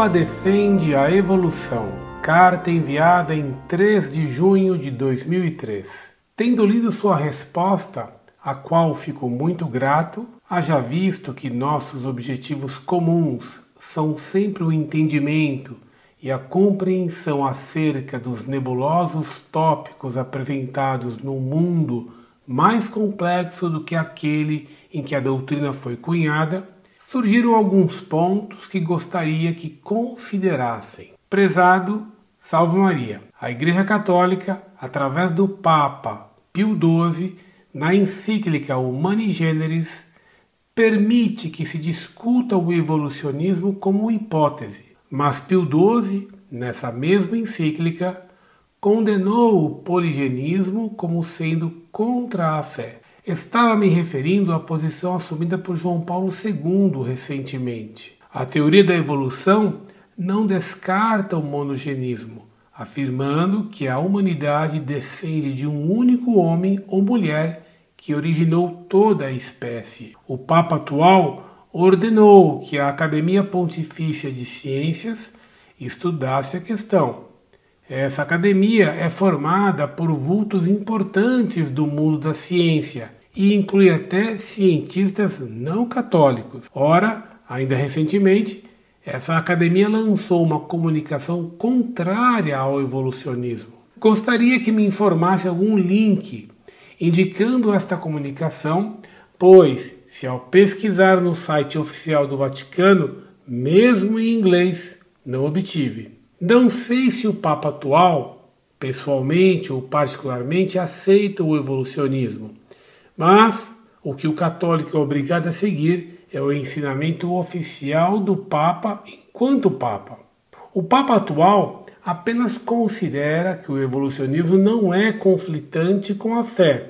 Papa defende a evolução. Carta enviada em 3 de junho de 2003. Tendo lido sua resposta, a qual fico muito grato, haja visto que nossos objetivos comuns são sempre o entendimento e a compreensão acerca dos nebulosos tópicos apresentados no mundo mais complexo do que aquele em que a doutrina foi cunhada, surgiram alguns pontos que gostaria que considerassem. Prezado, salve Maria. A Igreja Católica, através do Papa Pio XII, na encíclica Humani Generis, permite que se discuta o evolucionismo como hipótese, mas Pio XII, nessa mesma encíclica, condenou o poligenismo como sendo contra a fé. Estava me referindo à posição assumida por João Paulo II recentemente. A teoria da evolução não descarta o monogenismo, afirmando que a humanidade descende de um único homem ou mulher que originou toda a espécie. O Papa atual ordenou que a Academia Pontifícia de Ciências estudasse a questão. Essa academia é formada por vultos importantes do mundo da ciência e inclui até cientistas não católicos. Ora, ainda recentemente, essa academia lançou uma comunicação contrária ao evolucionismo. Gostaria que me informasse algum link indicando esta comunicação, pois, se ao pesquisar no site oficial do Vaticano, mesmo em inglês, não obtive. Não sei se o Papa atual, pessoalmente ou particularmente, aceita o evolucionismo, mas o que o católico é obrigado a seguir é o ensinamento oficial do Papa enquanto Papa. O Papa atual apenas considera que o evolucionismo não é conflitante com a fé,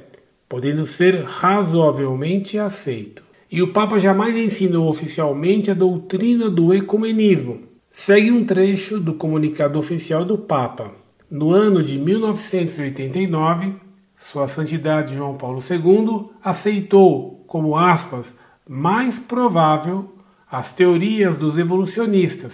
podendo ser razoavelmente aceito. E o Papa jamais ensinou oficialmente a doutrina do ecumenismo, Segue um trecho do comunicado oficial do Papa. No ano de 1989, Sua Santidade João Paulo II aceitou, como aspas, mais provável as teorias dos evolucionistas.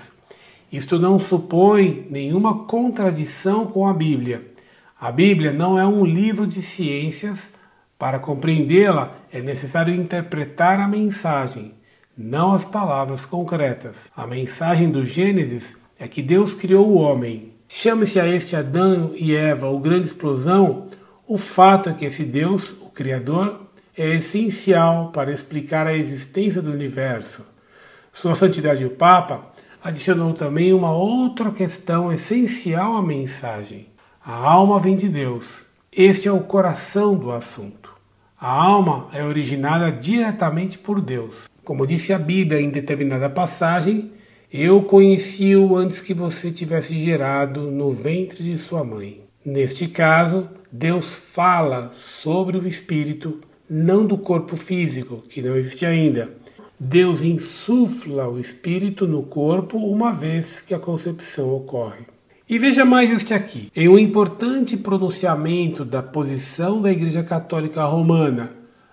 Isto não supõe nenhuma contradição com a Bíblia. A Bíblia não é um livro de ciências. Para compreendê-la, é necessário interpretar a mensagem não as palavras concretas. A mensagem do Gênesis é que Deus criou o homem. Chame-se a este Adão e Eva o grande explosão, o fato é que esse Deus, o Criador, é essencial para explicar a existência do universo. Sua Santidade o Papa adicionou também uma outra questão essencial à mensagem. A alma vem de Deus. Este é o coração do assunto. A alma é originada diretamente por Deus. Como disse a Bíblia em determinada passagem, eu conheci-o antes que você tivesse gerado no ventre de sua mãe. Neste caso, Deus fala sobre o espírito, não do corpo físico, que não existe ainda. Deus insufla o espírito no corpo uma vez que a concepção ocorre. E veja mais este aqui. Em um importante pronunciamento da posição da Igreja Católica Romana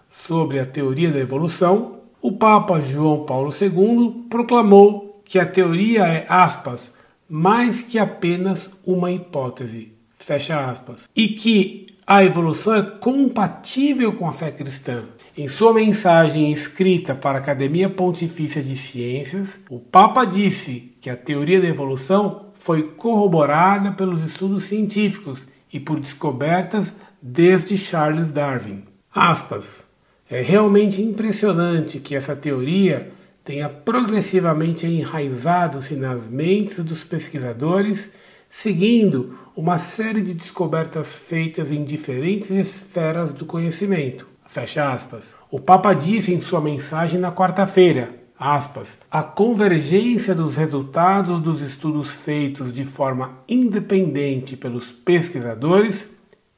sobre a teoria da evolução, o Papa João Paulo II proclamou que a teoria é, aspas, mais que apenas uma hipótese, fecha aspas, e que a evolução é compatível com a fé cristã. Em sua mensagem escrita para a Academia Pontifícia de Ciências, o Papa disse que a teoria da evolução foi corroborada pelos estudos científicos e por descobertas desde Charles Darwin. Aspas. É realmente impressionante que essa teoria tenha progressivamente enraizado-se nas mentes dos pesquisadores, seguindo uma série de descobertas feitas em diferentes esferas do conhecimento. Fecha aspas. O Papa disse em sua mensagem na quarta-feira, aspas, a convergência dos resultados dos estudos feitos de forma independente pelos pesquisadores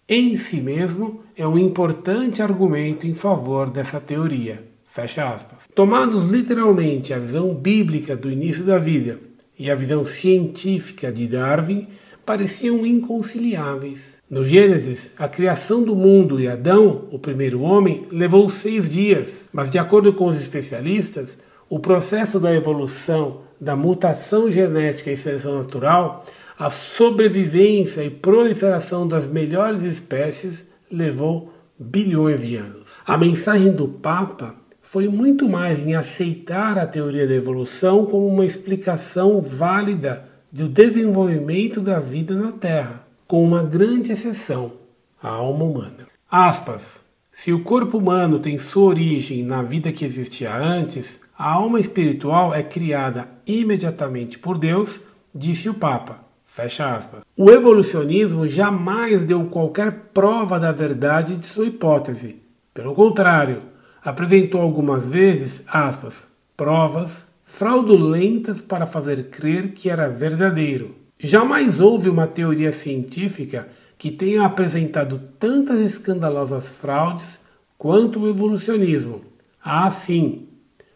em si mesmo é um importante argumento em favor dessa teoria. Fecha aspas. Tomados literalmente a visão bíblica do início da vida e a visão científica de Darwin pareciam inconciliáveis. No Gênesis, a criação do mundo e Adão, o primeiro homem, levou seis dias, mas de acordo com os especialistas, o processo da evolução, da mutação genética e seleção natural, a sobrevivência e proliferação das melhores espécies levou bilhões de anos. A mensagem do Papa foi muito mais em aceitar a teoria da evolução como uma explicação válida do desenvolvimento da vida na Terra, com uma grande exceção, a alma humana. Aspas. Se o corpo humano tem sua origem na vida que existia antes, a alma espiritual é criada imediatamente por Deus, disse o Papa. Fecha aspas. O evolucionismo jamais deu qualquer prova da verdade de sua hipótese. Pelo contrário, apresentou algumas vezes, aspas, provas fraudulentas para fazer crer que era verdadeiro. Jamais houve uma teoria científica que tenha apresentado tantas escandalosas fraudes quanto o evolucionismo. Ah, sim,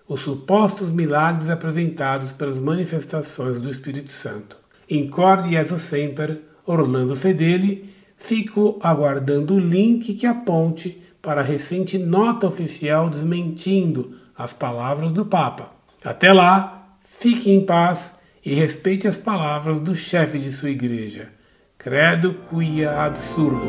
os supostos milagres apresentados pelas manifestações do Espírito Santo. Incorde Jesus Semper, Orlando Fedeli, fico aguardando o link que aponte para a recente nota oficial desmentindo as palavras do Papa. Até lá, fique em paz e respeite as palavras do chefe de sua igreja. Credo quia absurdo.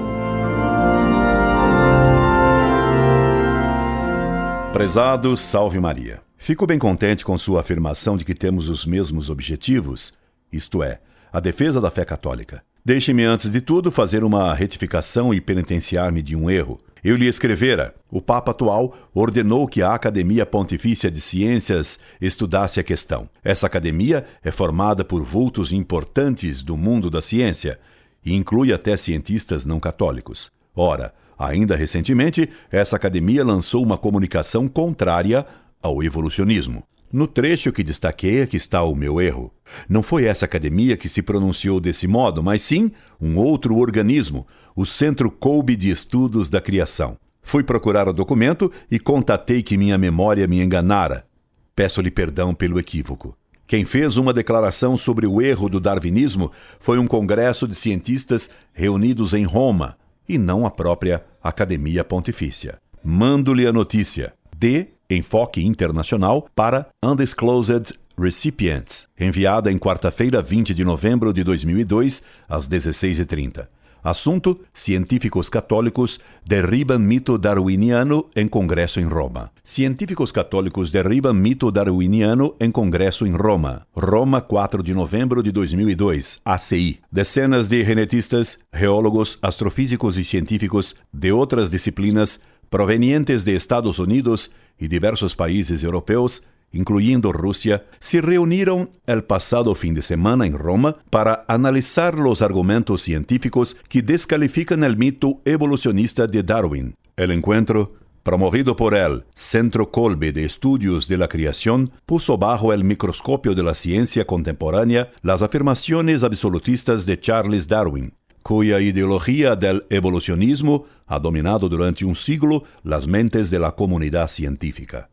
Prezado Salve Maria. Fico bem contente com sua afirmação de que temos os mesmos objetivos, isto é, a defesa da fé católica. Deixe-me, antes de tudo, fazer uma retificação e penitenciar-me de um erro. Eu lhe escrevera: o Papa atual ordenou que a Academia Pontifícia de Ciências estudasse a questão. Essa academia é formada por vultos importantes do mundo da ciência e inclui até cientistas não católicos. Ora, ainda recentemente, essa academia lançou uma comunicação contrária ao evolucionismo. No trecho que destaquei que está o meu erro. Não foi essa academia que se pronunciou desse modo, mas sim um outro organismo, o Centro Kolbe de Estudos da Criação. Fui procurar o documento e contatei que minha memória me enganara. Peço-lhe perdão pelo equívoco. Quem fez uma declaração sobre o erro do darwinismo foi um congresso de cientistas reunidos em Roma, e não a própria Academia Pontifícia. Mando-lhe a notícia. D Enfoque Internacional para Undisclosed Recipients, enviada em quarta-feira, 20 de novembro de 2002, às 16h30. Assunto: Científicos católicos derribam mito darwiniano em congresso em Roma. Científicos católicos derribam mito darwiniano em congresso em Roma. Roma, 4 de novembro de 2002, ACI. Dezenas de genetistas, geólogos, astrofísicos e científicos de outras disciplinas provenientes de Estados Unidos y diversos países europeos, incluyendo Rusia, se reunieron el pasado fin de semana en Roma para analizar los argumentos científicos que descalifican el mito evolucionista de Darwin. El encuentro, promovido por el Centro Colbe de Estudios de la Creación, puso bajo el microscopio de la ciencia contemporánea las afirmaciones absolutistas de Charles Darwin, cuya ideología del evolucionismo ha dominado durante un siglo las mentes de la comunidad científica.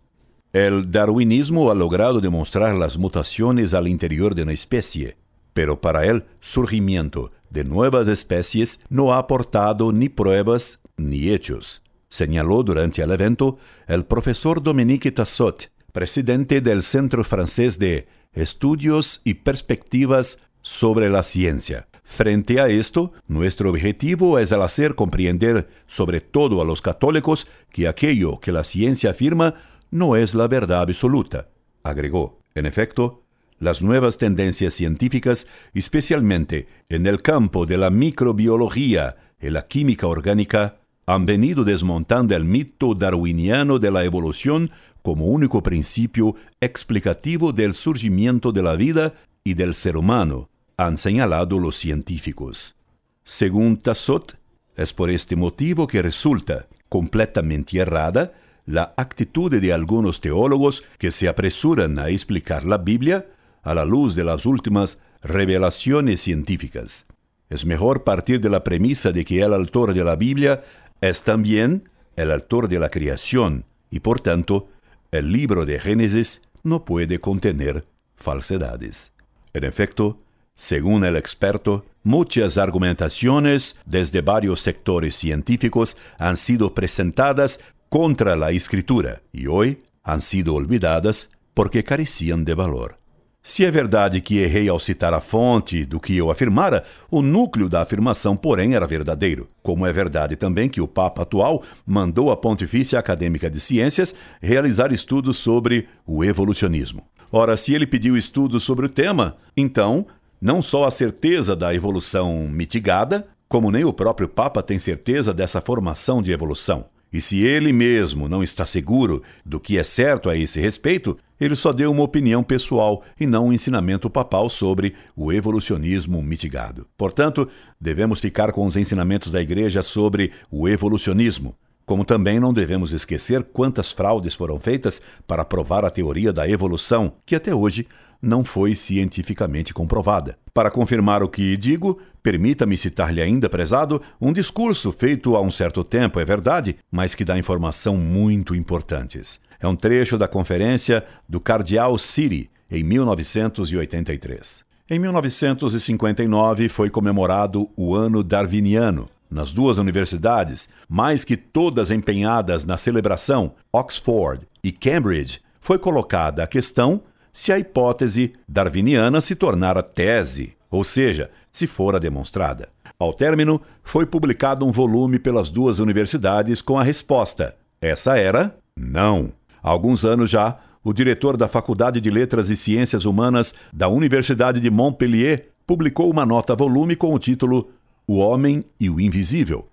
El darwinismo ha logrado demostrar las mutaciones al interior de una especie, pero para el surgimiento de nuevas especies no ha aportado ni pruebas ni hechos, señaló durante el evento el profesor Dominique Tassot, presidente del Centro Francés de Estudios y Perspectivas sobre la Ciencia, Frente a esto, nuestro objetivo es el hacer comprender, sobre todo a los católicos, que aquello que la ciencia afirma no es la verdad absoluta, agregó. En efecto, las nuevas tendencias científicas, especialmente en el campo de la microbiología y la química orgánica, han venido desmontando el mito darwiniano de la evolución como único principio explicativo del surgimiento de la vida y del ser humano, han señalado los científicos. Según Tassot, es por este motivo que resulta completamente errada la actitud de algunos teólogos que se apresuran a explicar la Biblia a la luz de las últimas revelaciones científicas. Es mejor partir de la premisa de que el autor de la Biblia es también el autor de la creación y por tanto el libro de Génesis no puede contener falsedades. En efecto, según el experto, muchas argumentaciones desde varios sectores científicos han sido presentadas contra la escritura y hoy han sido olvidadas porque careciam de valor. Se é verdade que errei ao citar a fonte do que eu afirmara, o núcleo da afirmação, porém, era verdadeiro. Como é verdade também que o Papa atual mandou a Pontifícia Acadêmica de Ciências realizar estudos sobre o evolucionismo. Ora, se ele pediu estudos sobre o tema, então, não só a certeza da evolução mitigada, como nem o próprio Papa tem certeza dessa formação de evolução. E se ele mesmo não está seguro do que é certo a esse respeito, ele só deu uma opinião pessoal e não um ensinamento papal sobre o evolucionismo mitigado. Portanto, devemos ficar com os ensinamentos da Igreja sobre o evolucionismo. Como também não devemos esquecer quantas fraudes foram feitas para provar a teoria da evolução, que até hoje não foi cientificamente comprovada. Para confirmar o que digo, permita-me citar-lhe ainda, prezado, um discurso feito há um certo tempo, é verdade, mas que dá informação muito importantes. É um trecho da conferência do Cardeal Siri, em 1983. Em 1959 foi comemorado o Ano Darwiniano. Nas duas universidades, mais que todas empenhadas na celebração, Oxford e Cambridge, foi colocada a questão se a hipótese darwiniana se tornara tese, ou seja, se fora demonstrada. Ao término, foi publicado um volume pelas duas universidades com a resposta: essa era não. Há alguns anos já, o diretor da Faculdade de Letras e Ciências Humanas da Universidade de Montpellier publicou uma nota-volume com o título O Homem e o Invisível.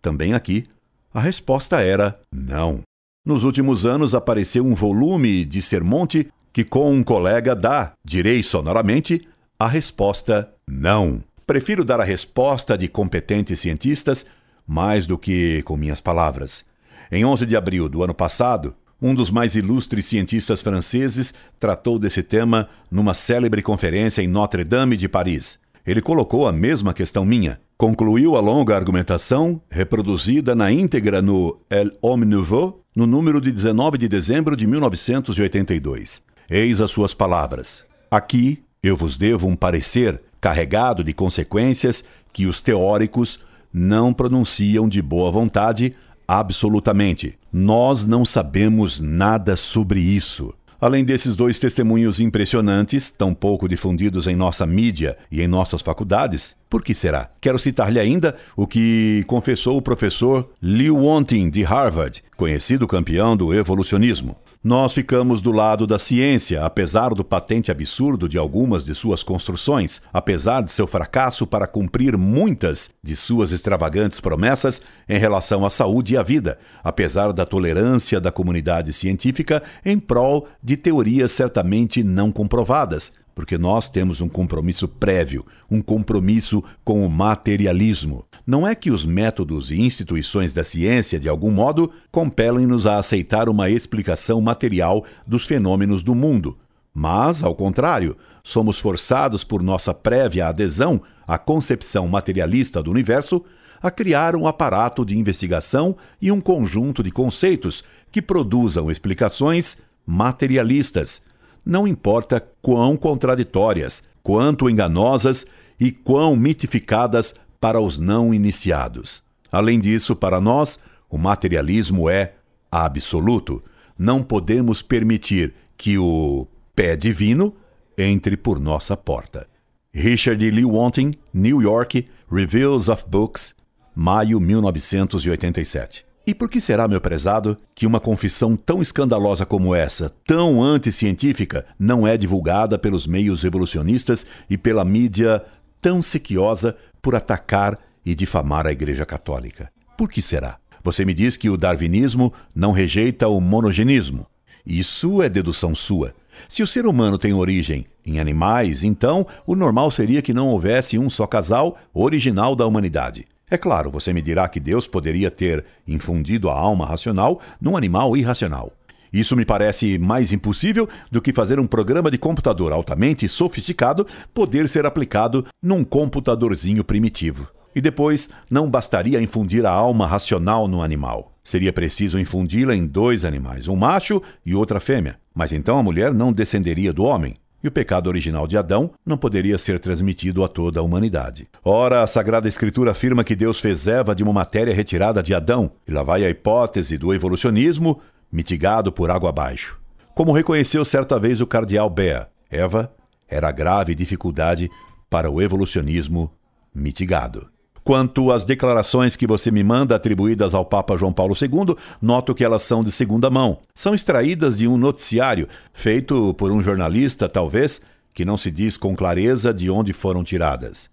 Também aqui, a resposta era não. Nos últimos anos apareceu um volume de Sermonte que com um colega dá, direi sonoramente, a resposta não. Prefiro dar a resposta de competentes cientistas mais do que com minhas palavras. Em 11 de abril do ano passado, um dos mais ilustres cientistas franceses tratou desse tema numa célebre conferência em Notre-Dame de Paris. Ele colocou a mesma questão minha. Concluiu a longa argumentação, reproduzida na íntegra no El Homme Nouveau, no número de 19 de dezembro de 1982. Eis as suas palavras. Aqui eu vos devo um parecer carregado de consequências que os teóricos não pronunciam de boa vontade absolutamente. Nós não sabemos nada sobre isso. Além desses dois testemunhos impressionantes, tão pouco difundidos em nossa mídia e em nossas faculdades, por que será? Quero citar-lhe ainda o que confessou o professor Liu Wonting, de Harvard, conhecido campeão do evolucionismo. Nós ficamos do lado da ciência, apesar do patente absurdo de algumas de suas construções, apesar de seu fracasso para cumprir muitas de suas extravagantes promessas em relação à saúde e à vida, apesar da tolerância da comunidade científica em prol de teorias certamente não comprovadas, porque nós temos um compromisso prévio, um compromisso com o materialismo. Não é que os métodos e instituições da ciência, de algum modo, compelem-nos a aceitar uma explicação material dos fenômenos do mundo, mas, ao contrário, somos forçados por nossa prévia adesão à concepção materialista do universo a criar um aparato de investigação e um conjunto de conceitos que produzam explicações materialistas não importa quão contraditórias, quanto enganosas e quão mitificadas para os não iniciados. Além disso, para nós, o materialismo é absoluto. Não podemos permitir que o pé divino entre por nossa porta. Richard Lee Wanting, New York, Reviews of Books, maio 1987. E por que será, meu prezado, que uma confissão tão escandalosa como essa, tão anticientífica, não é divulgada pelos meios evolucionistas e pela mídia tão sequiosa por atacar e difamar a Igreja Católica? Por que será? Você me diz que o darwinismo não rejeita o monogenismo. Isso é dedução sua. Se o ser humano tem origem em animais, então o normal seria que não houvesse um só casal original da humanidade. É claro, você me dirá que Deus poderia ter infundido a alma racional num animal irracional. Isso me parece mais impossível do que fazer um programa de computador altamente sofisticado poder ser aplicado num computadorzinho primitivo. E depois, não bastaria infundir a alma racional no animal. Seria preciso infundi-la em dois animais, um macho e outra fêmea. Mas então a mulher não descenderia do homem e o pecado original de Adão não poderia ser transmitido a toda a humanidade. Ora, a Sagrada Escritura afirma que Deus fez Eva de uma matéria retirada de Adão, e lá vai a hipótese do evolucionismo mitigado por água abaixo. como reconheceu certa vez o cardeal Bea. Eva era grave dificuldade para o evolucionismo mitigado. Quanto às declarações que você me manda atribuídas ao Papa João Paulo II, noto que elas são de segunda mão. São extraídas de um noticiário feito por um jornalista, talvez, que não se diz com clareza de onde foram tiradas.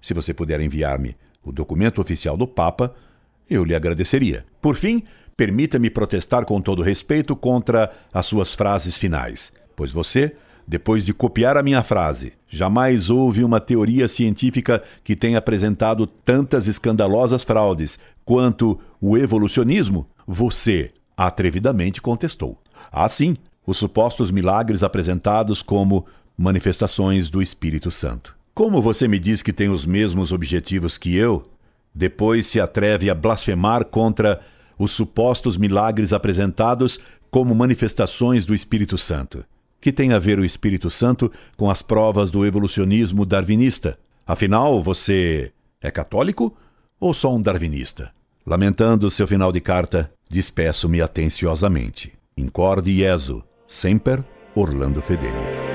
Se você puder enviar-me o documento oficial do Papa, eu lhe agradeceria. Por fim, permita-me protestar com todo respeito contra as suas frases finais, pois você depois de copiar a minha frase, jamais houve uma teoria científica que tenha apresentado tantas escandalosas fraudes quanto o evolucionismo, você atrevidamente contestou. Assim, os supostos milagres apresentados como manifestações do Espírito Santo. Como você me diz que tem os mesmos objetivos que eu, depois se atreve a blasfemar contra os supostos milagres apresentados como manifestações do Espírito Santo. Que tem a ver o Espírito Santo com as provas do evolucionismo darwinista? Afinal, você é católico ou só um darwinista? Lamentando seu final de carta, despeço-me atenciosamente. Incorde Jesu, semper Orlando Fedeli.